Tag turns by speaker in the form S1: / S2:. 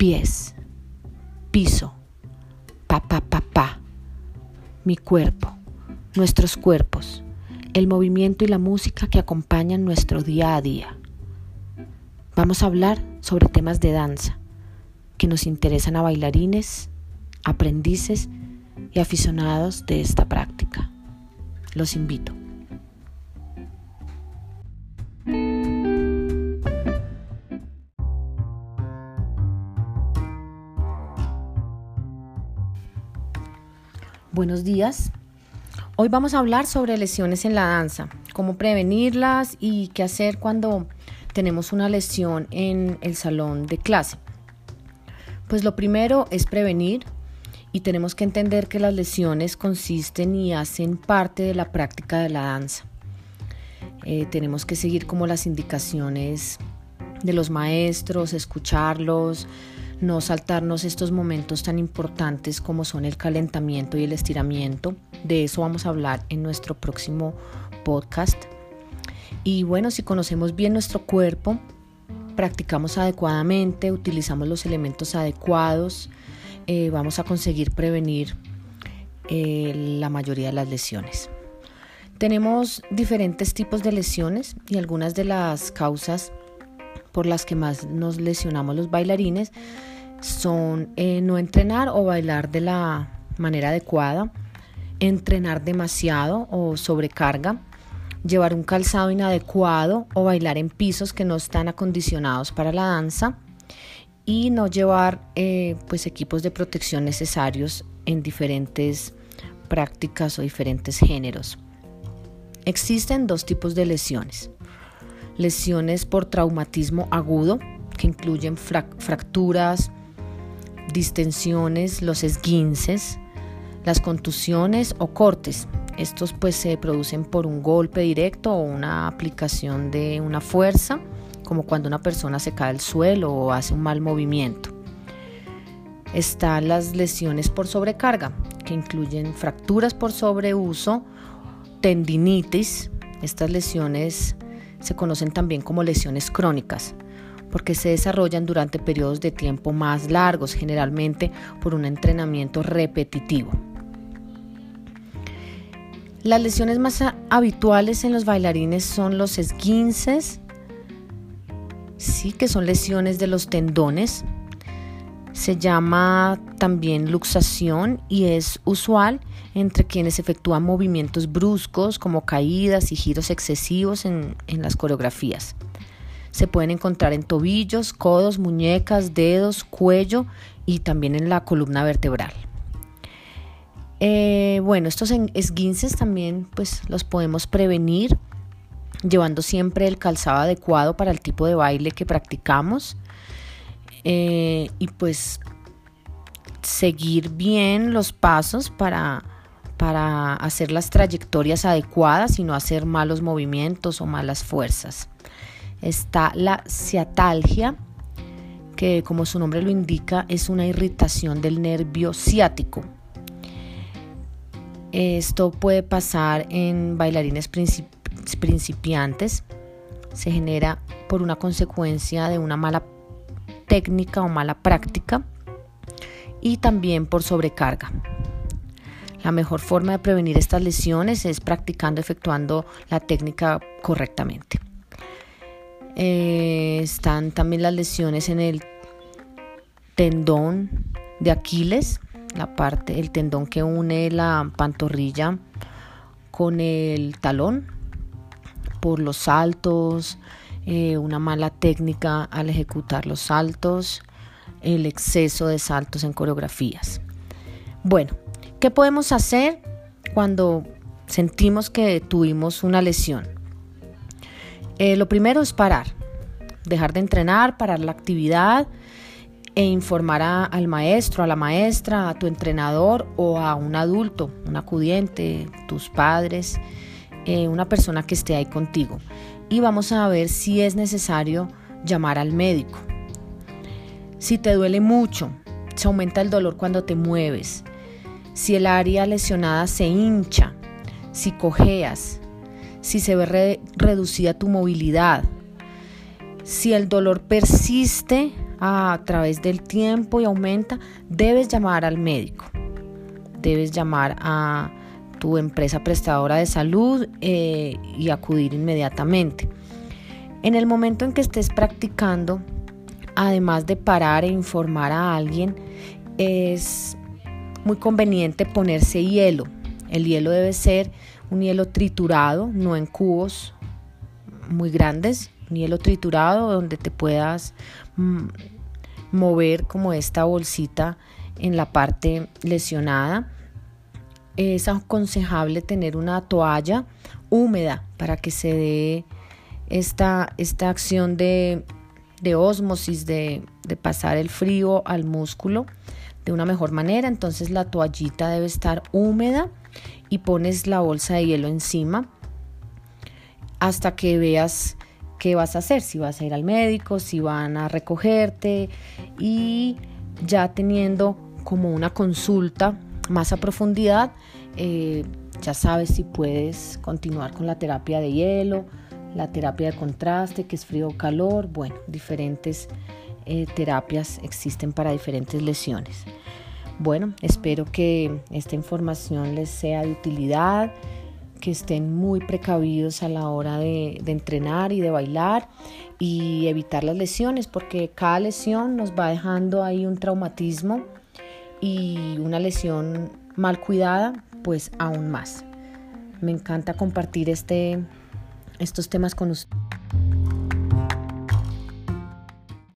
S1: pies, piso, pa, pa, pa, pa, mi cuerpo, nuestros cuerpos, el movimiento y la música que acompañan nuestro día a día. Vamos a hablar sobre temas de danza que nos interesan a bailarines, aprendices y aficionados de esta práctica. Los invito. Buenos días. Hoy vamos a hablar sobre lesiones en la danza, cómo prevenirlas y qué hacer cuando tenemos una lesión en el salón de clase. Pues lo primero es prevenir y tenemos que entender que las lesiones consisten y hacen parte de la práctica de la danza. Eh, tenemos que seguir como las indicaciones de los maestros, escucharlos, no saltarnos estos momentos tan importantes como son el calentamiento y el estiramiento. De eso vamos a hablar en nuestro próximo podcast. Y bueno, si conocemos bien nuestro cuerpo, practicamos adecuadamente, utilizamos los elementos adecuados, eh, vamos a conseguir prevenir eh, la mayoría de las lesiones. Tenemos diferentes tipos de lesiones y algunas de las causas por las que más nos lesionamos los bailarines son eh, no entrenar o bailar de la manera adecuada, entrenar demasiado o sobrecarga, llevar un calzado inadecuado o bailar en pisos que no están acondicionados para la danza y no llevar eh, pues equipos de protección necesarios en diferentes prácticas o diferentes géneros. Existen dos tipos de lesiones. Lesiones por traumatismo agudo, que incluyen fracturas, distensiones, los esguinces, las contusiones o cortes, estos pues se producen por un golpe directo o una aplicación de una fuerza, como cuando una persona se cae al suelo o hace un mal movimiento. Están las lesiones por sobrecarga, que incluyen fracturas por sobreuso, tendinitis. Estas lesiones se conocen también como lesiones crónicas porque se desarrollan durante periodos de tiempo más largos, generalmente por un entrenamiento repetitivo. Las lesiones más habituales en los bailarines son los esguinces, sí, que son lesiones de los tendones. Se llama también luxación y es usual entre quienes efectúan movimientos bruscos como caídas y giros excesivos en, en las coreografías. Se pueden encontrar en tobillos, codos, muñecas, dedos, cuello y también en la columna vertebral. Eh, bueno, estos esguinces también pues los podemos prevenir llevando siempre el calzado adecuado para el tipo de baile que practicamos eh, y pues seguir bien los pasos para, para hacer las trayectorias adecuadas y no hacer malos movimientos o malas fuerzas. Está la ciatalgia, que como su nombre lo indica es una irritación del nervio ciático esto puede pasar en bailarines principiantes. Se genera por una consecuencia de una mala técnica o mala práctica y también por sobrecarga. La mejor forma de prevenir estas lesiones es practicando, efectuando la técnica correctamente. Eh, están también las lesiones en el tendón de Aquiles, la parte, el tendón que une la pantorrilla con el talón por los saltos, eh, una mala técnica al ejecutar los saltos, el exceso de saltos en coreografías. Bueno, ¿qué podemos hacer cuando sentimos que tuvimos una lesión? Eh, lo primero es parar, dejar de entrenar, parar la actividad e informar al maestro, a la maestra, a tu entrenador o a un adulto, un acudiente, tus padres, eh, una persona que esté ahí contigo. Y vamos a ver si es necesario llamar al médico. Si te duele mucho, se aumenta el dolor cuando te mueves, si el área lesionada se hincha, si cojeas, si se ve reducida tu movilidad, si el dolor persiste a través del tiempo y aumenta, debes llamar al médico. Debes llamar a tu empresa prestadora de salud eh, y acudir inmediatamente. En el momento en que estés practicando, además de parar e informar a alguien, es muy conveniente ponerse hielo. El hielo debe ser un hielo triturado, no en cubos muy grandes, un hielo triturado donde te puedas mm, mover como esta bolsita en la parte lesionada. Es aconsejable tener una toalla húmeda para que se dé esta, esta acción de, de osmosis, de, de pasar el frío al músculo de una mejor manera. Entonces la toallita debe estar húmeda y pones la bolsa de hielo encima hasta que veas qué vas a hacer, si vas a ir al médico, si van a recogerte y ya teniendo como una consulta más a profundidad, eh, ya sabes si puedes continuar con la terapia de hielo, la terapia de contraste, que es frío o calor, bueno, diferentes eh, terapias existen para diferentes lesiones. Bueno, espero que esta información les sea de utilidad, que estén muy precavidos a la hora de, entrenar y de bailar y evitar las lesiones, porque cada lesión nos va dejando ahí un traumatismo y una lesión mal cuidada, pues aún más. Me encanta compartir este, estos temas con ustedes.